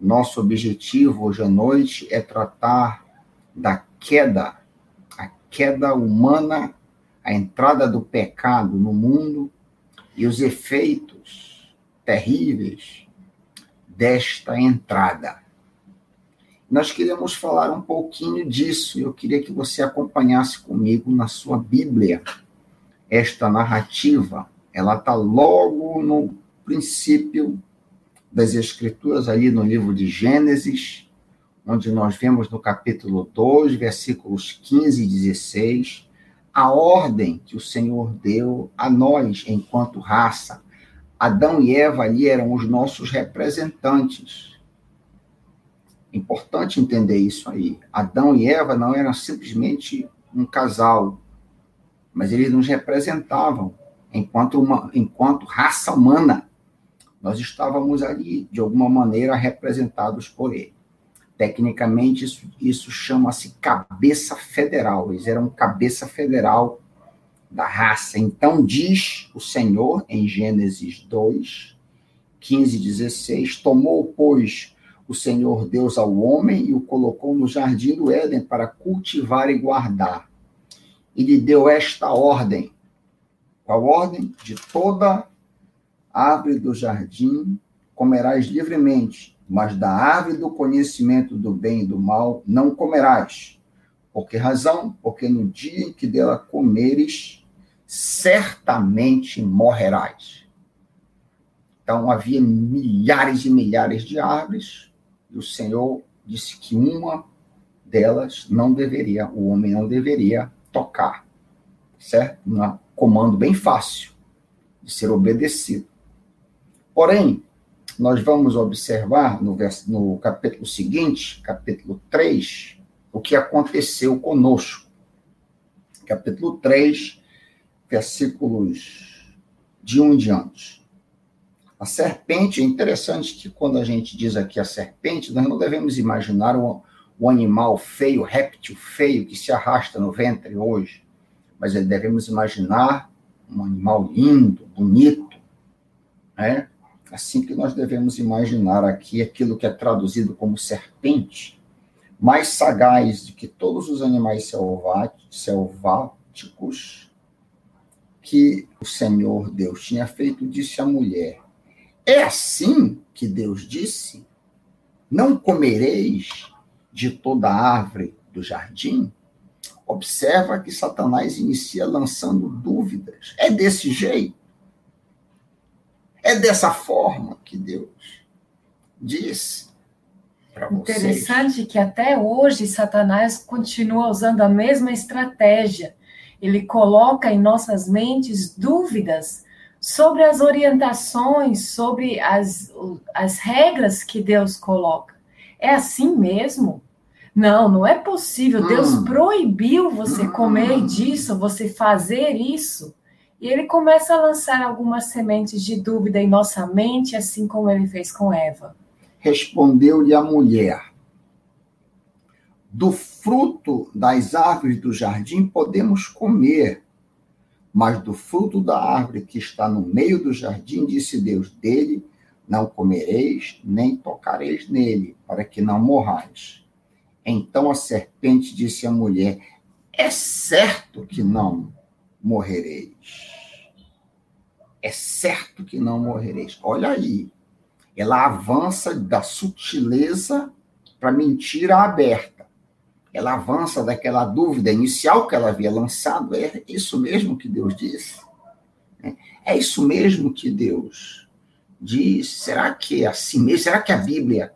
Nosso objetivo hoje à noite é tratar da queda, a queda humana, a entrada do pecado no mundo e os efeitos terríveis desta entrada. Nós queremos falar um pouquinho disso. Eu queria que você acompanhasse comigo na sua Bíblia esta narrativa. Ela está logo no princípio das Escrituras, ali no livro de Gênesis, onde nós vemos no capítulo 2, versículos 15 e 16, a ordem que o Senhor deu a nós enquanto raça. Adão e Eva ali eram os nossos representantes. Importante entender isso aí. Adão e Eva não eram simplesmente um casal, mas eles nos representavam enquanto, uma, enquanto raça humana. Nós estávamos ali, de alguma maneira, representados por ele. Tecnicamente, isso, isso chama-se cabeça federal. Eles eram cabeça federal da raça. Então, diz o Senhor, em Gênesis 2, 15 e 16: Tomou, pois, o Senhor Deus ao homem e o colocou no jardim do Éden para cultivar e guardar. E lhe deu esta ordem: qual ordem? De toda árvore do jardim comerás livremente, mas da árvore do conhecimento do bem e do mal não comerás. Por que razão? Porque no dia em que dela comeres, certamente morrerás. Então havia milhares e milhares de árvores, e o Senhor disse que uma delas não deveria, o homem não deveria tocar. Certo? Um comando bem fácil de ser obedecido. Porém, nós vamos observar no, vers... no capítulo seguinte, capítulo 3, o que aconteceu conosco. Capítulo 3, versículos de 1 em diante. A serpente, é interessante que quando a gente diz aqui a serpente, nós não devemos imaginar o, o animal feio, réptil feio que se arrasta no ventre hoje, mas devemos imaginar um animal lindo, bonito, né? Assim que nós devemos imaginar aqui aquilo que é traduzido como serpente, mais sagaz do que todos os animais selváticos que o Senhor Deus tinha feito, disse à mulher: É assim que Deus disse: Não comereis de toda árvore do jardim? Observa que Satanás inicia lançando dúvidas. É desse jeito? É dessa forma que Deus diz para vocês. Interessante que até hoje Satanás continua usando a mesma estratégia. Ele coloca em nossas mentes dúvidas sobre as orientações, sobre as, as regras que Deus coloca. É assim mesmo? Não, não é possível. Hum. Deus proibiu você comer disso, você fazer isso. E ele começa a lançar algumas sementes de dúvida em nossa mente, assim como ele fez com Eva. Respondeu-lhe a mulher: Do fruto das árvores do jardim podemos comer, mas do fruto da árvore que está no meio do jardim, disse Deus: Dele não comereis, nem tocareis nele, para que não morrais. Então a serpente disse à mulher: É certo que não morrereis. É certo que não morrereis. Olha aí. Ela avança da sutileza para mentira aberta. Ela avança daquela dúvida inicial que ela havia lançado. É isso mesmo que Deus disse? É isso mesmo que Deus diz? Será que é assim mesmo? Será que a Bíblia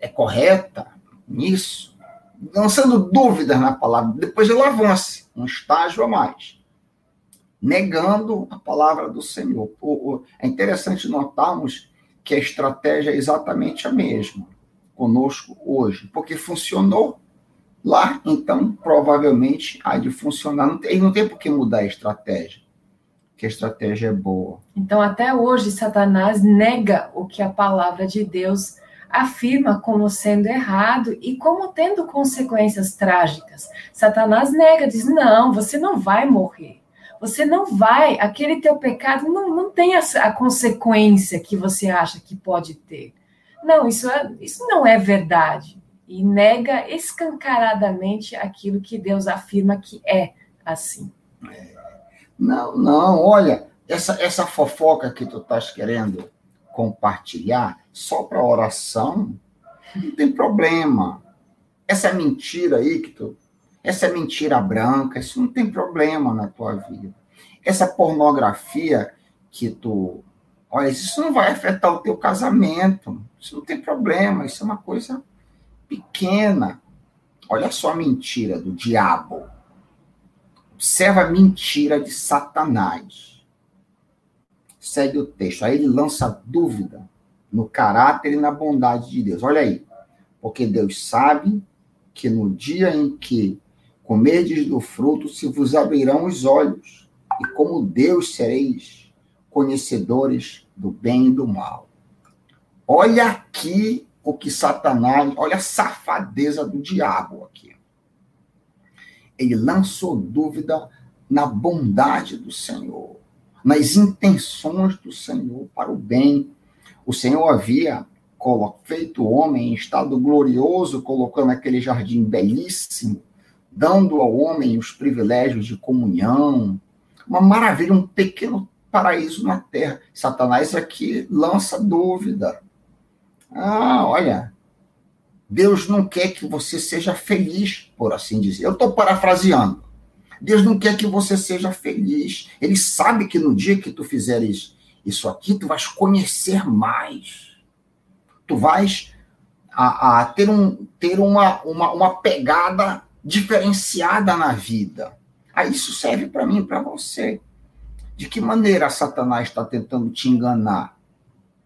é correta nisso? Lançando dúvidas na palavra. Depois ela avança um estágio a mais, negando a palavra do Senhor. É interessante notarmos que a estratégia é exatamente a mesma conosco hoje, porque funcionou lá, então provavelmente há de funcionar. Tem, não tem por que mudar a estratégia, que a estratégia é boa. Então, até hoje, Satanás nega o que a palavra de Deus afirma como sendo errado e como tendo consequências trágicas. Satanás nega, diz: não, você não vai morrer. Você não vai, aquele teu pecado não, não tem a, a consequência que você acha que pode ter. não, isso, é, isso não é verdade. E nega escancaradamente aquilo que Deus afirma que é assim. É. Não, não, olha, essa, essa fofoca que tu estás querendo compartilhar só para oração, não tem problema. Essa mentira aí que tu. Essa mentira branca, isso não tem problema na tua vida. Essa pornografia que tu. Olha, isso não vai afetar o teu casamento. Isso não tem problema. Isso é uma coisa pequena. Olha só a mentira do diabo. Observa a mentira de Satanás. Segue o texto. Aí ele lança dúvida no caráter e na bondade de Deus. Olha aí. Porque Deus sabe que no dia em que comerdes do fruto se vos abrirão os olhos, e como Deus sereis conhecedores do bem e do mal. Olha aqui o que Satanás, olha a safadeza do diabo aqui. Ele lançou dúvida na bondade do Senhor, nas intenções do Senhor para o bem. O Senhor havia feito o homem em estado glorioso, colocando aquele jardim belíssimo, dando ao homem os privilégios de comunhão. Uma maravilha, um pequeno paraíso na terra. Satanás aqui lança dúvida. Ah, olha, Deus não quer que você seja feliz, por assim dizer. Eu estou parafraseando. Deus não quer que você seja feliz. Ele sabe que no dia que tu fizeres isso aqui, tu vais conhecer mais. Tu vais a, a ter, um, ter uma, uma, uma pegada diferenciada na vida. Aí isso serve para mim para você. De que maneira Satanás está tentando te enganar?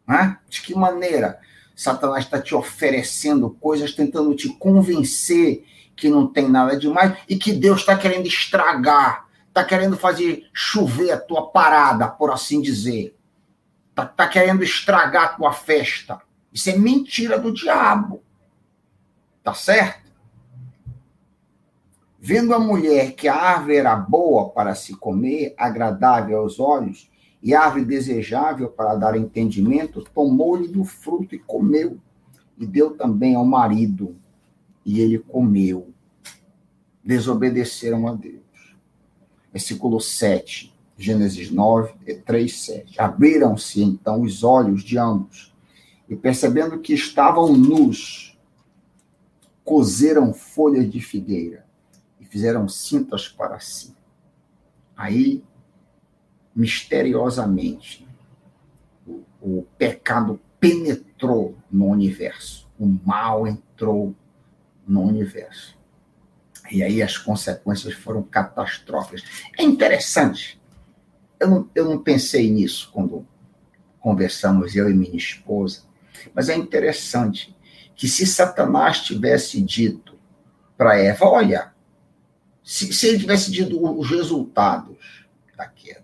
Né? De que maneira Satanás está te oferecendo coisas, tentando te convencer que não tem nada demais e que Deus está querendo estragar, está querendo fazer chover a tua parada, por assim dizer. Está tá querendo estragar a tua festa. Isso é mentira do diabo. Tá certo? Vendo a mulher que a árvore era boa para se comer, agradável aos olhos, e árvore desejável para dar entendimento, tomou-lhe do fruto e comeu, e deu também ao marido, e ele comeu. Desobedeceram a Deus. Versículo 7, Gênesis 9, 3, 7. Abriram-se então os olhos de ambos, e percebendo que estavam nus, cozeram folhas de figueira e fizeram cintas para si. Aí misteriosamente, o, o pecado penetrou no universo, o mal entrou no universo. E aí as consequências foram catastróficas. É interessante. Eu não, eu não pensei nisso quando conversamos, eu e minha esposa, mas é interessante que se Satanás tivesse dito para Eva, olha, se, se ele tivesse dito os resultados da queda,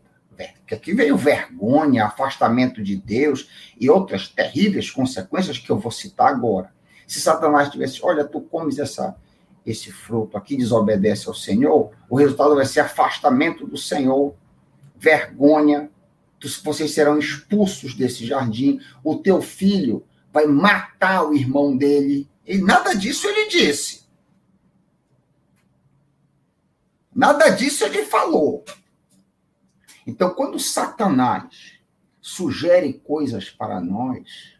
que aqui veio vergonha, afastamento de Deus e outras terríveis consequências que eu vou citar agora. Se Satanás tivesse, olha, tu comes essa, esse fruto aqui, desobedece ao Senhor, o resultado vai ser afastamento do Senhor, vergonha, vocês serão expulsos desse jardim, o teu filho vai matar o irmão dele. E nada disso ele disse. Nada disso ele falou. Então, quando Satanás sugere coisas para nós,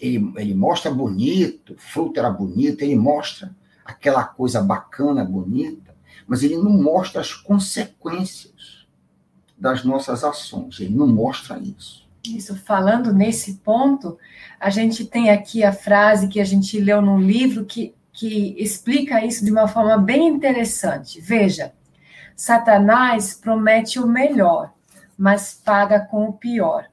ele, ele mostra bonito, fruto era bonito, ele mostra aquela coisa bacana, bonita, mas ele não mostra as consequências das nossas ações, ele não mostra isso. Isso, falando nesse ponto, a gente tem aqui a frase que a gente leu num livro que, que explica isso de uma forma bem interessante. Veja, Satanás promete o melhor, mas paga com o pior.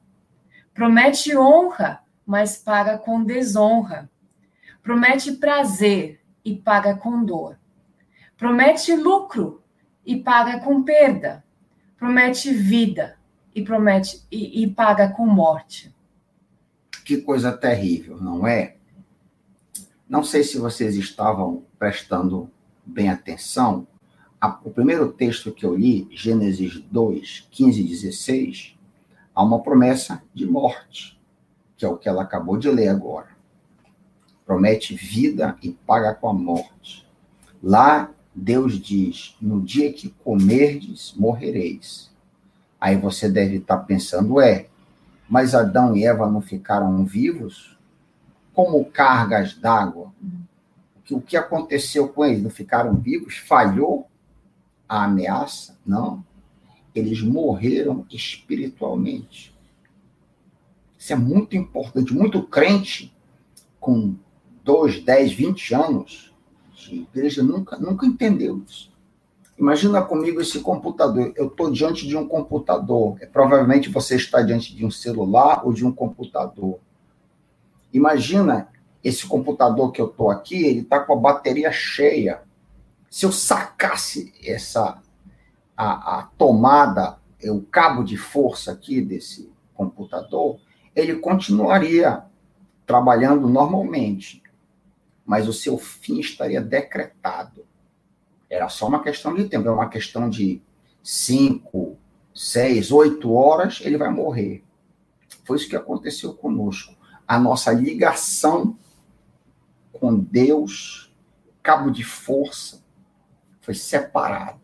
Promete honra, mas paga com desonra. Promete prazer e paga com dor. Promete lucro e paga com perda. Promete vida e promete e, e paga com morte. Que coisa terrível, não é? Não sei se vocês estavam prestando bem atenção, o primeiro texto que eu li, Gênesis 2, 15 e 16, há uma promessa de morte, que é o que ela acabou de ler agora. Promete vida e paga com a morte. Lá, Deus diz: no dia que comerdes, morrereis. Aí você deve estar pensando: é, mas Adão e Eva não ficaram vivos? Como cargas d'água? O que aconteceu com eles? Não ficaram vivos? Falhou a ameaça? Não. Eles morreram espiritualmente. Isso é muito importante. Muito crente com 2, 10, 20 anos de igreja nunca, nunca entendeu isso. Imagina comigo esse computador. Eu estou diante de um computador. É, provavelmente você está diante de um celular ou de um computador. Imagina esse computador que eu estou aqui, ele está com a bateria cheia. Se eu sacasse essa a, a tomada, o cabo de força aqui desse computador, ele continuaria trabalhando normalmente, mas o seu fim estaria decretado. Era só uma questão de tempo, é uma questão de cinco, seis, oito horas, ele vai morrer. Foi isso que aconteceu conosco. A nossa ligação com Deus, cabo de força, foi separado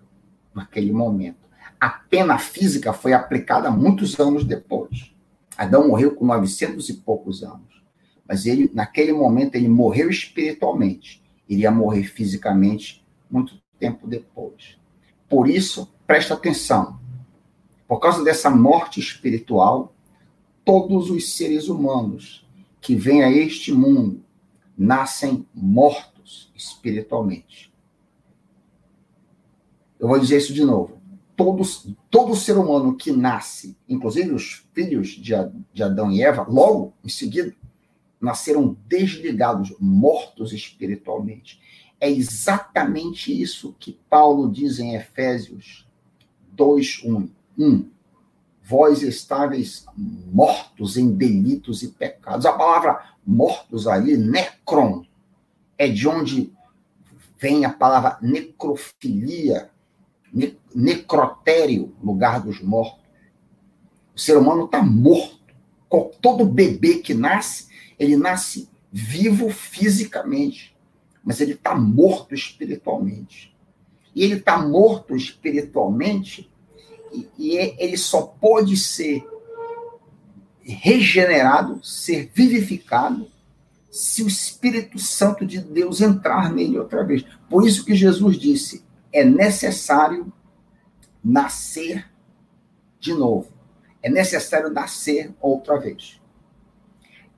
naquele momento. A pena física foi aplicada muitos anos depois. Adão morreu com 900 e poucos anos. Mas ele, naquele momento, ele morreu espiritualmente. Iria morrer fisicamente muito tempo depois. Por isso, presta atenção. Por causa dessa morte espiritual, todos os seres humanos que vêm a este mundo nascem mortos espiritualmente. Eu vou dizer isso de novo. Todos, todo ser humano que nasce, inclusive os filhos de, de Adão e Eva, logo em seguida, nasceram desligados, mortos espiritualmente. É exatamente isso que Paulo diz em Efésios 2, 1. 1. Vós estáveis mortos em delitos e pecados. A palavra mortos ali, necron, é de onde vem a palavra necrofilia, ne necrotério, lugar dos mortos. O ser humano está morto. Todo bebê que nasce, ele nasce vivo fisicamente, mas ele está morto espiritualmente. E ele está morto espiritualmente e, e ele só pode ser regenerado, ser vivificado, se o Espírito Santo de Deus entrar nele outra vez. Por isso que Jesus disse: é necessário nascer de novo. É necessário nascer outra vez.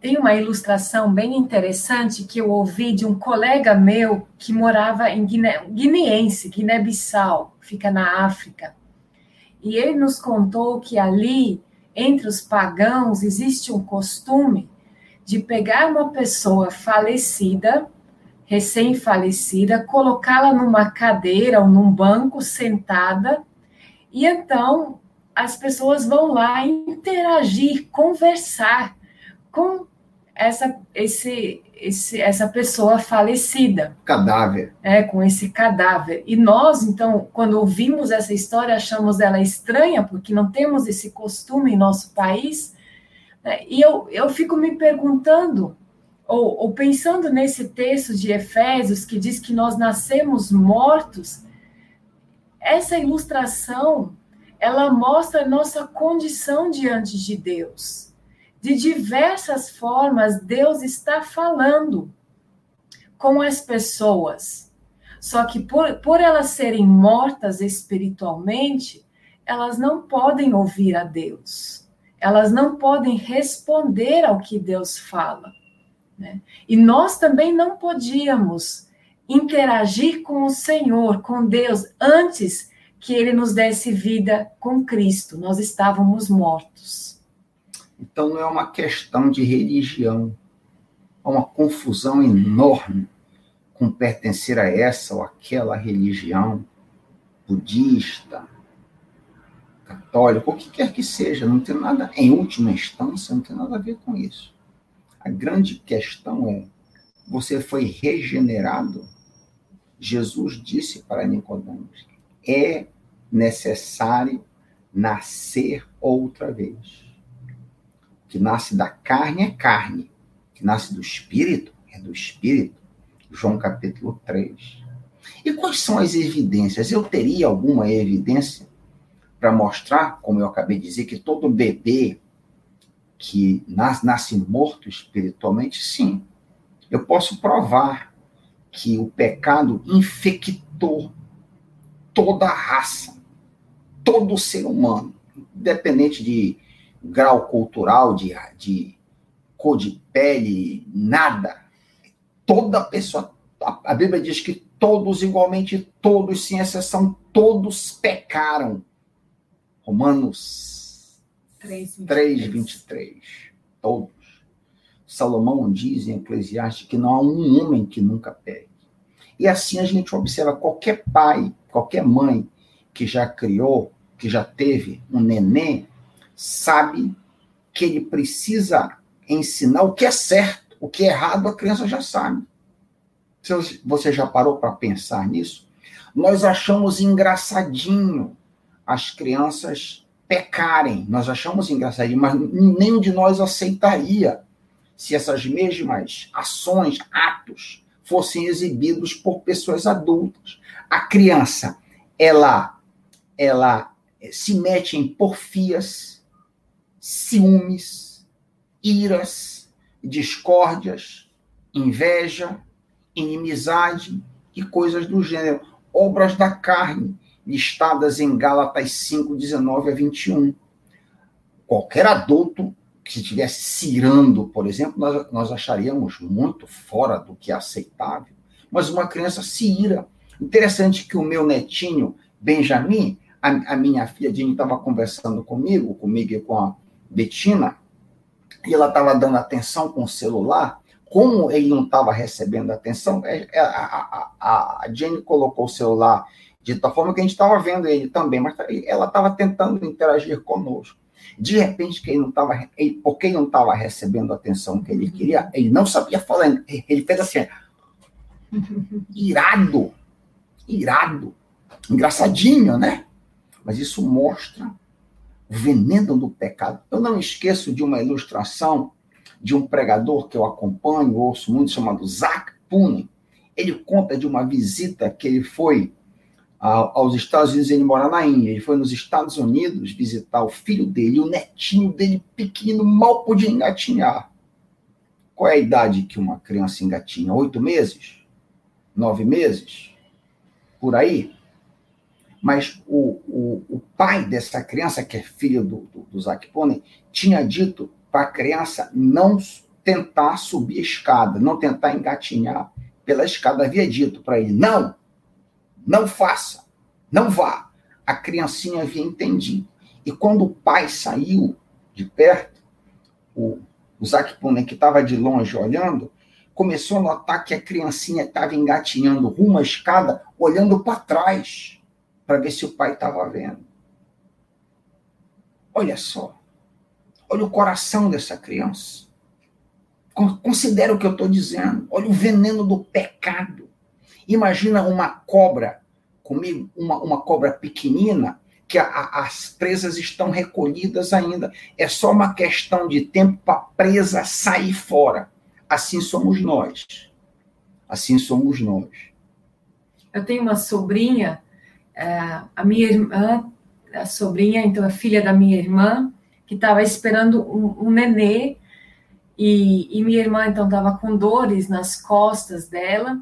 Tem uma ilustração bem interessante que eu ouvi de um colega meu que morava em Guiné, guineense, Guiné-Bissau, fica na África. E ele nos contou que ali, entre os pagãos, existe um costume de pegar uma pessoa falecida recém-falecida, colocá-la numa cadeira ou num banco sentada, e então as pessoas vão lá interagir, conversar com essa, esse, esse, essa pessoa falecida. Cadáver. É, com esse cadáver. E nós, então, quando ouvimos essa história, achamos ela estranha, porque não temos esse costume em nosso país. Né? E eu, eu fico me perguntando ou, ou pensando nesse texto de Efésios que diz que nós nascemos mortos, essa ilustração ela mostra nossa condição diante de Deus. De diversas formas, Deus está falando com as pessoas. Só que por, por elas serem mortas espiritualmente, elas não podem ouvir a Deus. Elas não podem responder ao que Deus fala. Né? E nós também não podíamos interagir com o Senhor, com Deus, antes que ele nos desse vida com Cristo. Nós estávamos mortos. Então não é uma questão de religião, há uma confusão enorme com pertencer a essa ou aquela religião budista, católica, o que quer que seja, não tem nada, em última instância, não tem nada a ver com isso. A grande questão é: você foi regenerado? Jesus disse para Nicodemos: é necessário nascer outra vez. O que nasce da carne é carne, o que nasce do espírito é do Espírito. João capítulo 3. E quais são as evidências? Eu teria alguma evidência para mostrar, como eu acabei de dizer, que todo bebê que nasce, nasce morto espiritualmente, sim. Eu posso provar que o pecado infectou toda a raça, todo ser humano, independente de grau cultural, de, de cor de pele, nada. Toda pessoa. A, Bíblia diz que todos, igualmente, todos, sem exceção, todos pecaram. Romanos 3, 23. 3, 23. Todos. Salomão diz em Eclesiastes que não há um homem que nunca pegue. E assim a gente observa qualquer pai, qualquer mãe que já criou, que já teve um neném, sabe que ele precisa ensinar o que é certo, o que é errado, a criança já sabe. Você já parou para pensar nisso? Nós achamos engraçadinho as crianças pecarem, nós achamos engraçadinho, mas nenhum de nós aceitaria se essas mesmas ações, atos, fossem exibidos por pessoas adultas. A criança, ela, ela se mete em porfias, ciúmes, iras, discórdias, inveja, inimizade e coisas do gênero, obras da carne, listadas em Gálatas 5, 19 a 21. Qualquer adulto que estivesse cirando, por exemplo, nós, nós acharíamos muito fora do que é aceitável. Mas uma criança se ira. Interessante que o meu netinho, Benjamin, a, a minha filha Dini estava conversando comigo, comigo e com a Betina, e ela estava dando atenção com o celular. Como ele não estava recebendo atenção, é, é, a, a, a, Jenny colocou o celular de tal forma que a gente estava vendo ele também, mas ela estava tentando interagir conosco. De repente, que ele não estava, porque ele não estava recebendo a atenção que ele queria, ele não sabia falar. Ele fez assim, irado, irado, engraçadinho, né? Mas isso mostra veneno do pecado. Eu não esqueço de uma ilustração de um pregador que eu acompanho, ouço muito, chamado Zach Pune. Ele conta de uma visita que ele foi aos Estados Unidos, ele mora na Índia. Ele foi nos Estados Unidos visitar o filho dele, o netinho dele pequeno, mal podia engatinhar. Qual é a idade que uma criança engatinha? Oito meses? Nove meses? Por aí? Mas o, o, o pai dessa criança, que é filho do, do, do Zac tinha dito para a criança não tentar subir a escada, não tentar engatinhar pela escada. Havia dito para ele: não, não faça, não vá. A criancinha havia entendido. E quando o pai saiu de perto, o, o Zac que estava de longe olhando, começou a notar que a criancinha estava engatinhando rumo à escada, olhando para trás, para ver se o pai estava vendo. Olha só. Olha o coração dessa criança. Considera o que eu estou dizendo. Olha o veneno do pecado. Imagina uma cobra, comigo, uma, uma cobra pequenina, que a, a, as presas estão recolhidas ainda. É só uma questão de tempo para a presa sair fora. Assim somos nós. Assim somos nós. Eu tenho uma sobrinha, a minha irmã, a sobrinha, então a filha da minha irmã, que estava esperando um, um nenê, e, e minha irmã então estava com dores nas costas dela,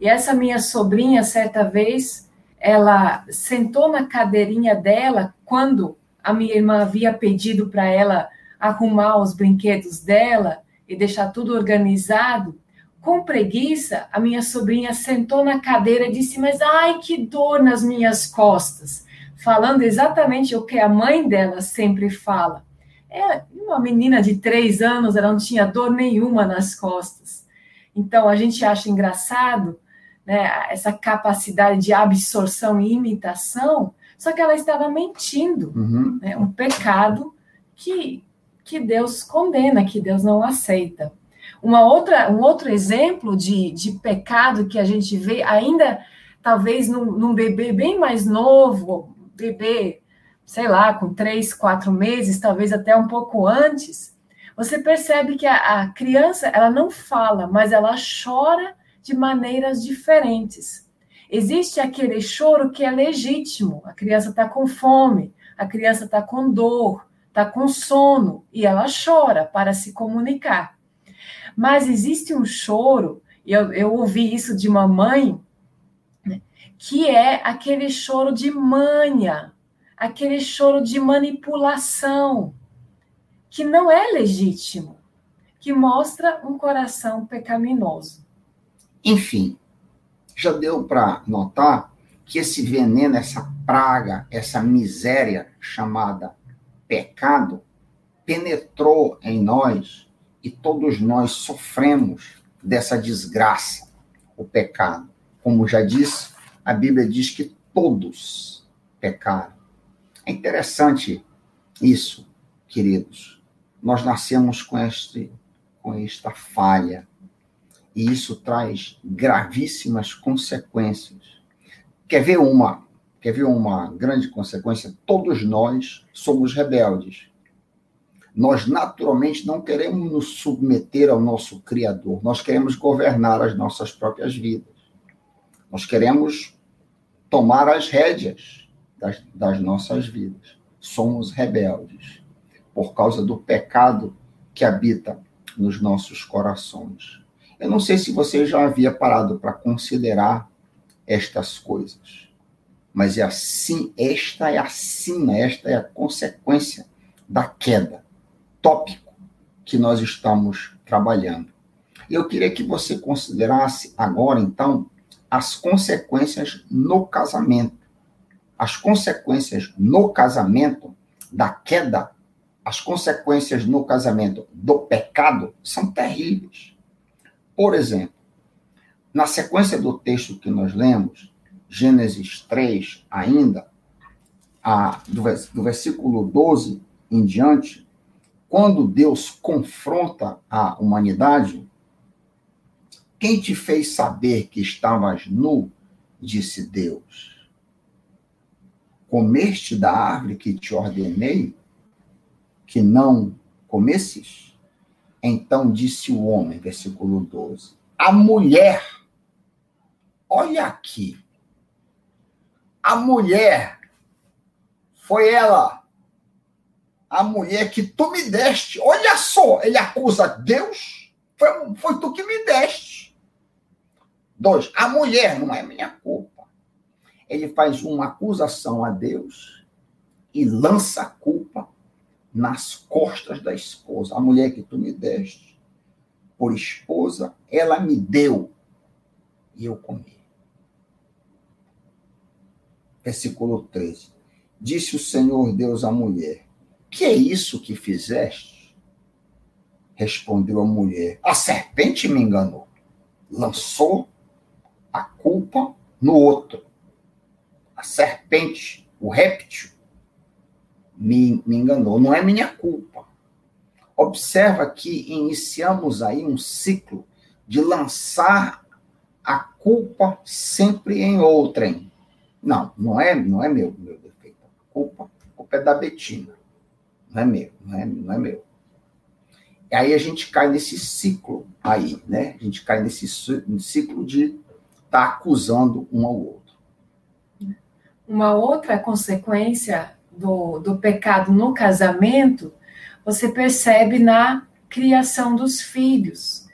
e essa minha sobrinha, certa vez, ela sentou na cadeirinha dela quando a minha irmã havia pedido para ela arrumar os brinquedos dela e deixar tudo organizado. Com preguiça, a minha sobrinha sentou na cadeira e disse: Mas ai, que dor nas minhas costas. Falando exatamente o que a mãe dela sempre fala. É uma menina de três anos, ela não tinha dor nenhuma nas costas. Então a gente acha engraçado né, essa capacidade de absorção e imitação, só que ela estava mentindo, uhum. né, um pecado que, que Deus condena, que Deus não aceita. Uma outra, um outro exemplo de, de pecado que a gente vê ainda, talvez num, num bebê bem mais novo, bebê, sei lá, com três, quatro meses, talvez até um pouco antes, você percebe que a, a criança ela não fala, mas ela chora de maneiras diferentes. Existe aquele choro que é legítimo. A criança está com fome, a criança está com dor, está com sono e ela chora para se comunicar. Mas existe um choro, eu, eu ouvi isso de uma mãe, né, que é aquele choro de manha, aquele choro de manipulação que não é legítimo, que mostra um coração pecaminoso. Enfim, já deu para notar que esse veneno, essa praga, essa miséria chamada pecado, penetrou em nós e todos nós sofremos dessa desgraça, o pecado. Como já disse, a Bíblia diz que todos pecaram. É interessante isso, queridos nós nascemos com, este, com esta falha. E isso traz gravíssimas consequências. Quer ver uma? Quer ver uma grande consequência? Todos nós somos rebeldes. Nós naturalmente não queremos nos submeter ao nosso Criador. Nós queremos governar as nossas próprias vidas. Nós queremos tomar as rédeas das, das nossas vidas. Somos rebeldes por causa do pecado que habita nos nossos corações. Eu não sei se você já havia parado para considerar estas coisas, mas é assim, esta é a sina, esta é a consequência da queda, tópico que nós estamos trabalhando. Eu queria que você considerasse agora, então, as consequências no casamento. As consequências no casamento da queda as consequências no casamento do pecado são terríveis. Por exemplo, na sequência do texto que nós lemos, Gênesis 3 ainda, a, do, do versículo 12 em diante, quando Deus confronta a humanidade, quem te fez saber que estavas nu? Disse Deus. Comeste da árvore que te ordenei? que não comesses? Então disse o homem, versículo 12: A mulher, olha aqui, a mulher, foi ela, a mulher que tu me deste. Olha só, ele acusa Deus, foi, foi tu que me deste. Dois, a mulher não é minha culpa. Ele faz uma acusação a Deus e lança a culpa nas costas da esposa. A mulher que tu me deste por esposa, ela me deu e eu comi. Versículo 13. Disse o Senhor Deus à mulher: Que é isso que fizeste? Respondeu a mulher: A serpente me enganou. Lançou a culpa no outro. A serpente, o réptil, me, me enganou. Não é minha culpa. Observa que iniciamos aí um ciclo de lançar a culpa sempre em outrem. Não, não é, não é meu, meu defeito. A culpa, a culpa é da Betina. Não é meu, não é, não é meu. E aí a gente cai nesse ciclo aí, né? A gente cai nesse ciclo de estar tá acusando um ao outro. Uma outra consequência do, do pecado no casamento, você percebe na criação dos filhos.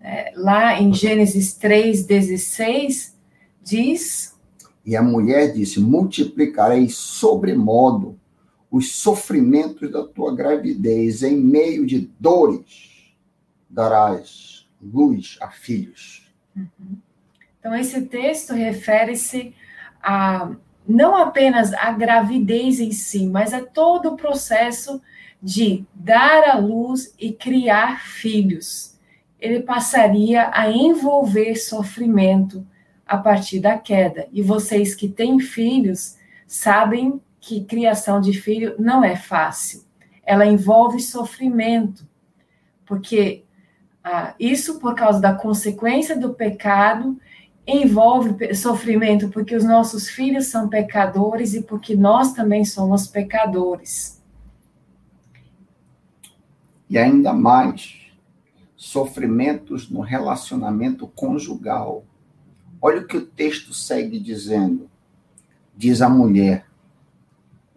É, lá em Gênesis 3,16, diz. E a mulher disse: Multiplicarei sobremodo os sofrimentos da tua gravidez, em meio de dores darás luz a filhos. Uhum. Então, esse texto refere-se a não apenas a gravidez em si, mas a todo o processo de dar à luz e criar filhos. Ele passaria a envolver sofrimento a partir da queda. E vocês que têm filhos sabem que criação de filho não é fácil. Ela envolve sofrimento, porque ah, isso por causa da consequência do pecado envolve sofrimento porque os nossos filhos são pecadores e porque nós também somos pecadores. E ainda mais, sofrimentos no relacionamento conjugal. Olha o que o texto segue dizendo. Diz a mulher: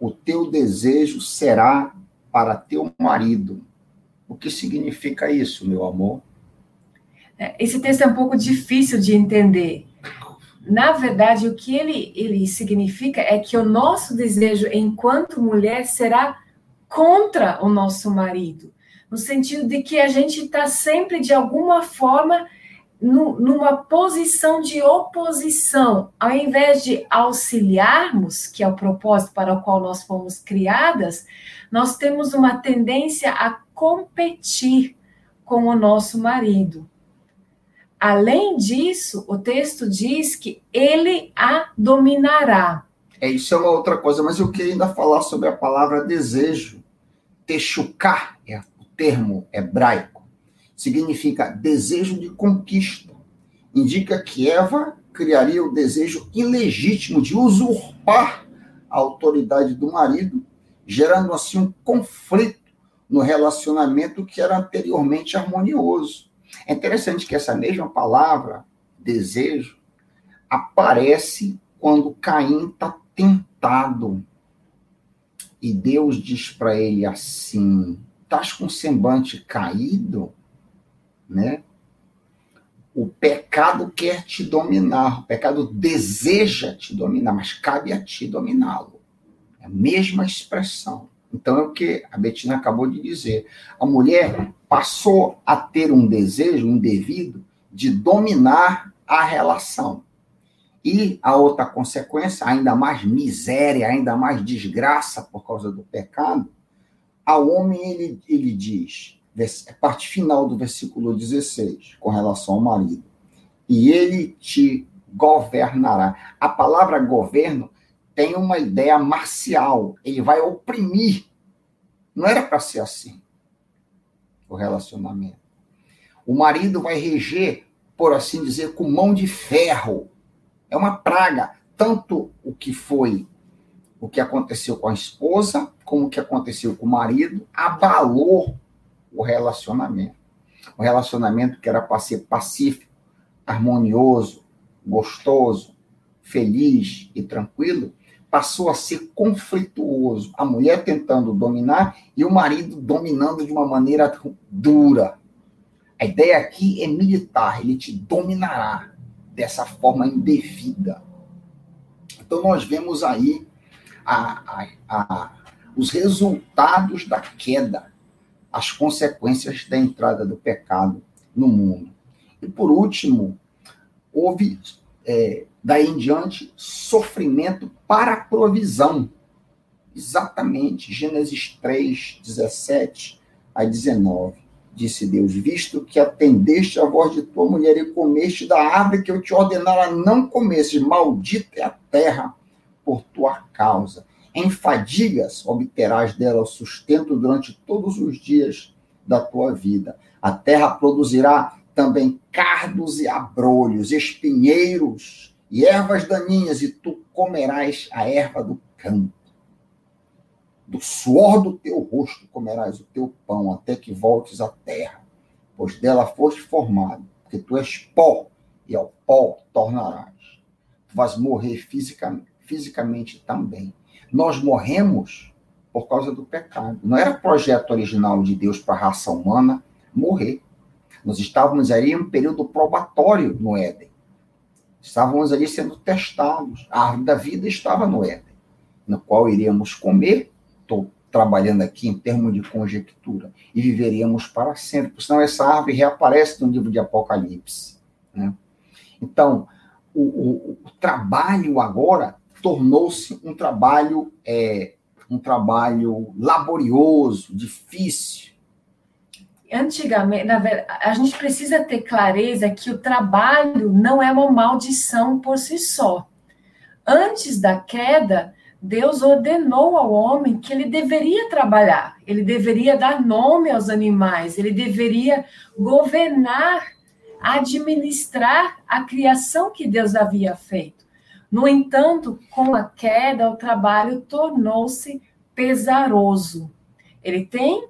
O teu desejo será para teu marido. O que significa isso, meu amor? É, esse texto é um pouco difícil de entender. Na verdade, o que ele, ele significa é que o nosso desejo enquanto mulher será contra o nosso marido, no sentido de que a gente está sempre, de alguma forma, no, numa posição de oposição. Ao invés de auxiliarmos, que é o propósito para o qual nós fomos criadas, nós temos uma tendência a competir com o nosso marido. Além disso, o texto diz que ele a dominará. É, isso é uma outra coisa, mas eu queria ainda falar sobre a palavra desejo. Techuká é o termo hebraico. Significa desejo de conquista. Indica que Eva criaria o desejo ilegítimo de usurpar a autoridade do marido, gerando assim um conflito no relacionamento que era anteriormente harmonioso. É interessante que essa mesma palavra, desejo, aparece quando Caim está tentado. E Deus diz para ele assim: estás com semblante caído, né? O pecado quer te dominar, o pecado deseja te dominar, mas cabe a ti dominá-lo. É a mesma expressão. Então é o que a Betina acabou de dizer. A mulher passou a ter um desejo indevido de dominar a relação. E a outra consequência, ainda mais miséria, ainda mais desgraça por causa do pecado, ao homem ele, ele diz, parte final do versículo 16, com relação ao marido, e ele te governará. A palavra governo tem uma ideia marcial, ele vai oprimir. Não era para ser assim o relacionamento. O marido vai reger, por assim dizer, com mão de ferro. É uma praga, tanto o que foi o que aconteceu com a esposa, como o que aconteceu com o marido, abalou o relacionamento. O relacionamento que era para ser pacífico, harmonioso, gostoso, feliz e tranquilo, passou a ser conflituoso. A mulher tentando dominar e o marido dominando de uma maneira dura. A ideia aqui é militar, ele te dominará dessa forma indevida. Então, nós vemos aí a, a, a, os resultados da queda, as consequências da entrada do pecado no mundo. E, por último, houve é, daí em diante, sofrimento para provisão. Exatamente, Gênesis 3, 17 a 19. Disse Deus: Visto que atendeste a voz de tua mulher e comeste da árvore que eu te ordenara não comesses, maldita é a terra por tua causa. Em fadigas obterás dela o sustento durante todos os dias da tua vida. A terra produzirá também cardos e abrolhos, espinheiros e ervas daninhas, e tu comerás a erva do campo. Do suor do teu rosto comerás o teu pão, até que voltes à terra, pois dela foste formado, porque tu és pó, e ao pó tornarás. Tu vais morrer fisicamente, fisicamente também. Nós morremos por causa do pecado. Não era projeto original de Deus para a raça humana morrer. Nós estávamos aí em um período probatório no Éden. Estávamos ali sendo testados. A árvore da vida estava no Éden, no qual iríamos comer. Estou trabalhando aqui em termos de conjectura. E viveríamos para sempre. Porque senão essa árvore reaparece no livro de Apocalipse. Né? Então, o, o, o trabalho agora tornou-se um trabalho é, um trabalho laborioso, difícil, antigamente, na verdade, a gente precisa ter clareza que o trabalho não é uma maldição por si só. Antes da queda, Deus ordenou ao homem que ele deveria trabalhar, ele deveria dar nome aos animais, ele deveria governar, administrar a criação que Deus havia feito. No entanto, com a queda, o trabalho tornou-se pesaroso. Ele tem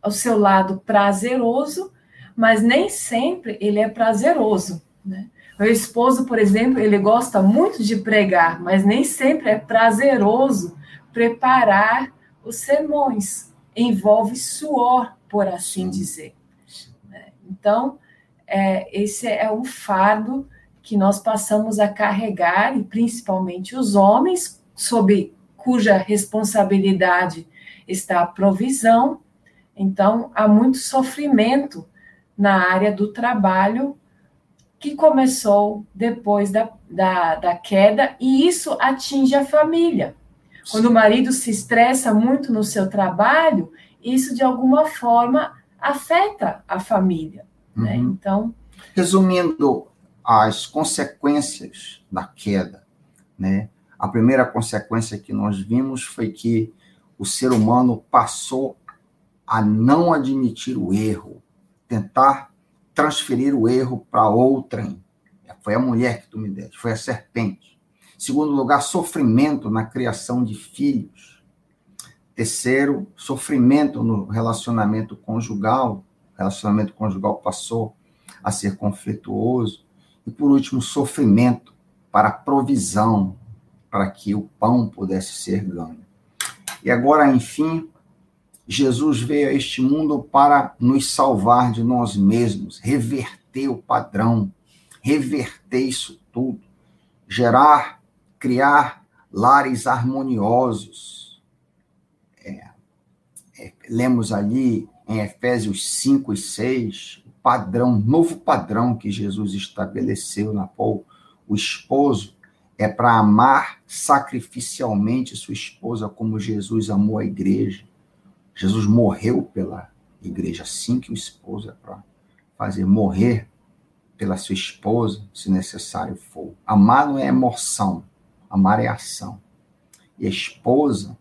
o seu lado prazeroso, mas nem sempre ele é prazeroso. Né? O esposo, por exemplo, ele gosta muito de pregar, mas nem sempre é prazeroso preparar os sermões. Envolve suor, por assim dizer. Né? Então, é, esse é um fardo que nós passamos a carregar, e principalmente os homens, sob cuja responsabilidade está a provisão. Então, há muito sofrimento na área do trabalho que começou depois da, da, da queda, e isso atinge a família. Quando o marido se estressa muito no seu trabalho, isso de alguma forma afeta a família. Né? Uhum. Então. Resumindo as consequências da queda, né? A primeira consequência que nós vimos foi que o ser humano passou a não admitir o erro, tentar transferir o erro para outrem. Foi a mulher que tu me deste, foi a serpente. Segundo lugar, sofrimento na criação de filhos. Terceiro, sofrimento no relacionamento conjugal. O relacionamento conjugal passou a ser conflituoso. E por último, sofrimento para provisão, para que o pão pudesse ser ganho. E agora, enfim, Jesus veio a este mundo para nos salvar de nós mesmos, reverter o padrão, reverter isso tudo, gerar, criar lares harmoniosos. É, é, lemos ali em Efésios 5 e 6, o padrão, novo padrão que Jesus estabeleceu na Paul, o esposo é para amar sacrificialmente sua esposa como Jesus amou a igreja. Jesus morreu pela igreja, assim que o esposo é para fazer morrer pela sua esposa, se necessário for. Amar não é emoção, amar é ação. E a esposa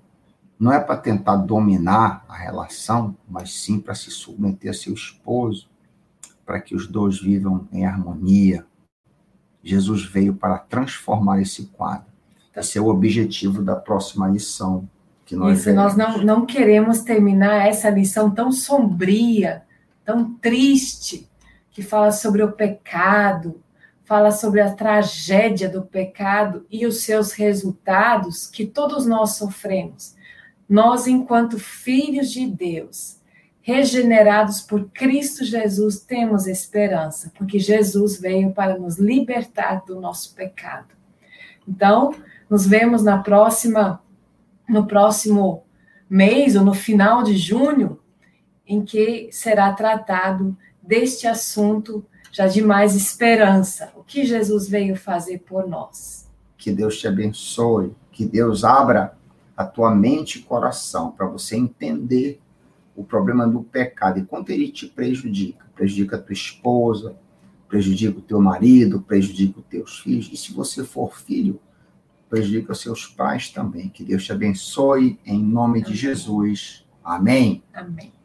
não é para tentar dominar a relação, mas sim para se submeter a seu esposo, para que os dois vivam em harmonia. Jesus veio para transformar esse quadro. Esse é o objetivo da próxima lição que nós Isso, nós não, não queremos terminar essa lição tão sombria, tão triste, que fala sobre o pecado, fala sobre a tragédia do pecado e os seus resultados que todos nós sofremos. Nós, enquanto filhos de Deus, regenerados por Cristo Jesus, temos esperança, porque Jesus veio para nos libertar do nosso pecado. Então, nos vemos na próxima no próximo mês ou no final de junho, em que será tratado deste assunto já de mais esperança, o que Jesus veio fazer por nós. Que Deus te abençoe, que Deus abra a tua mente e coração para você entender o problema do pecado e quanto ele te prejudica. Prejudica a tua esposa, prejudica o teu marido, prejudica os teus filhos. E se você for filho, prejudica seus pais também. Que Deus te abençoe em nome de Jesus. Amém. Amém.